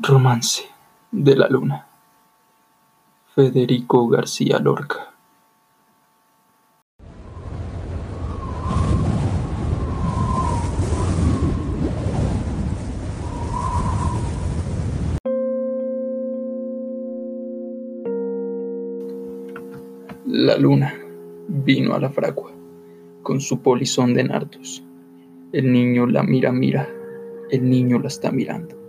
Romance de la Luna. Federico García Lorca. La luna vino a la fragua con su polizón de nardos. El niño la mira, mira, el niño la está mirando.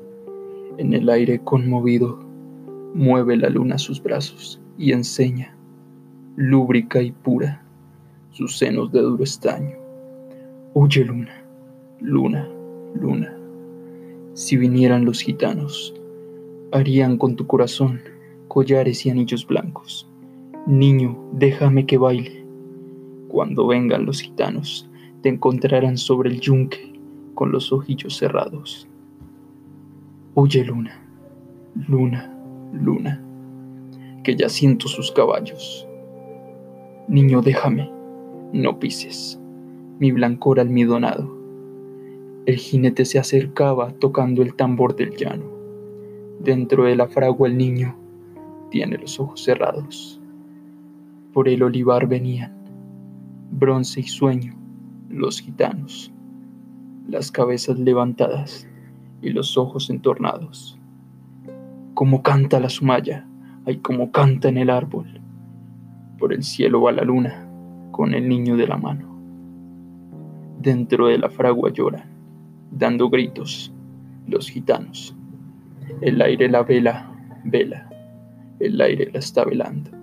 En el aire conmovido, mueve la luna sus brazos y enseña, lúbrica y pura, sus senos de duro estaño. Oye luna, luna, luna, si vinieran los gitanos, harían con tu corazón collares y anillos blancos. Niño, déjame que baile. Cuando vengan los gitanos, te encontrarán sobre el yunque con los ojillos cerrados. Oye, luna, luna, luna, que ya siento sus caballos. Niño, déjame, no pises mi blancor almidonado. El jinete se acercaba tocando el tambor del llano. Dentro de la fragua el niño tiene los ojos cerrados. Por el olivar venían, bronce y sueño, los gitanos, las cabezas levantadas y los ojos entornados. Como canta la sumaya, ay como canta en el árbol. Por el cielo va la luna con el niño de la mano. Dentro de la fragua lloran, dando gritos, los gitanos. El aire la vela, vela, el aire la está velando.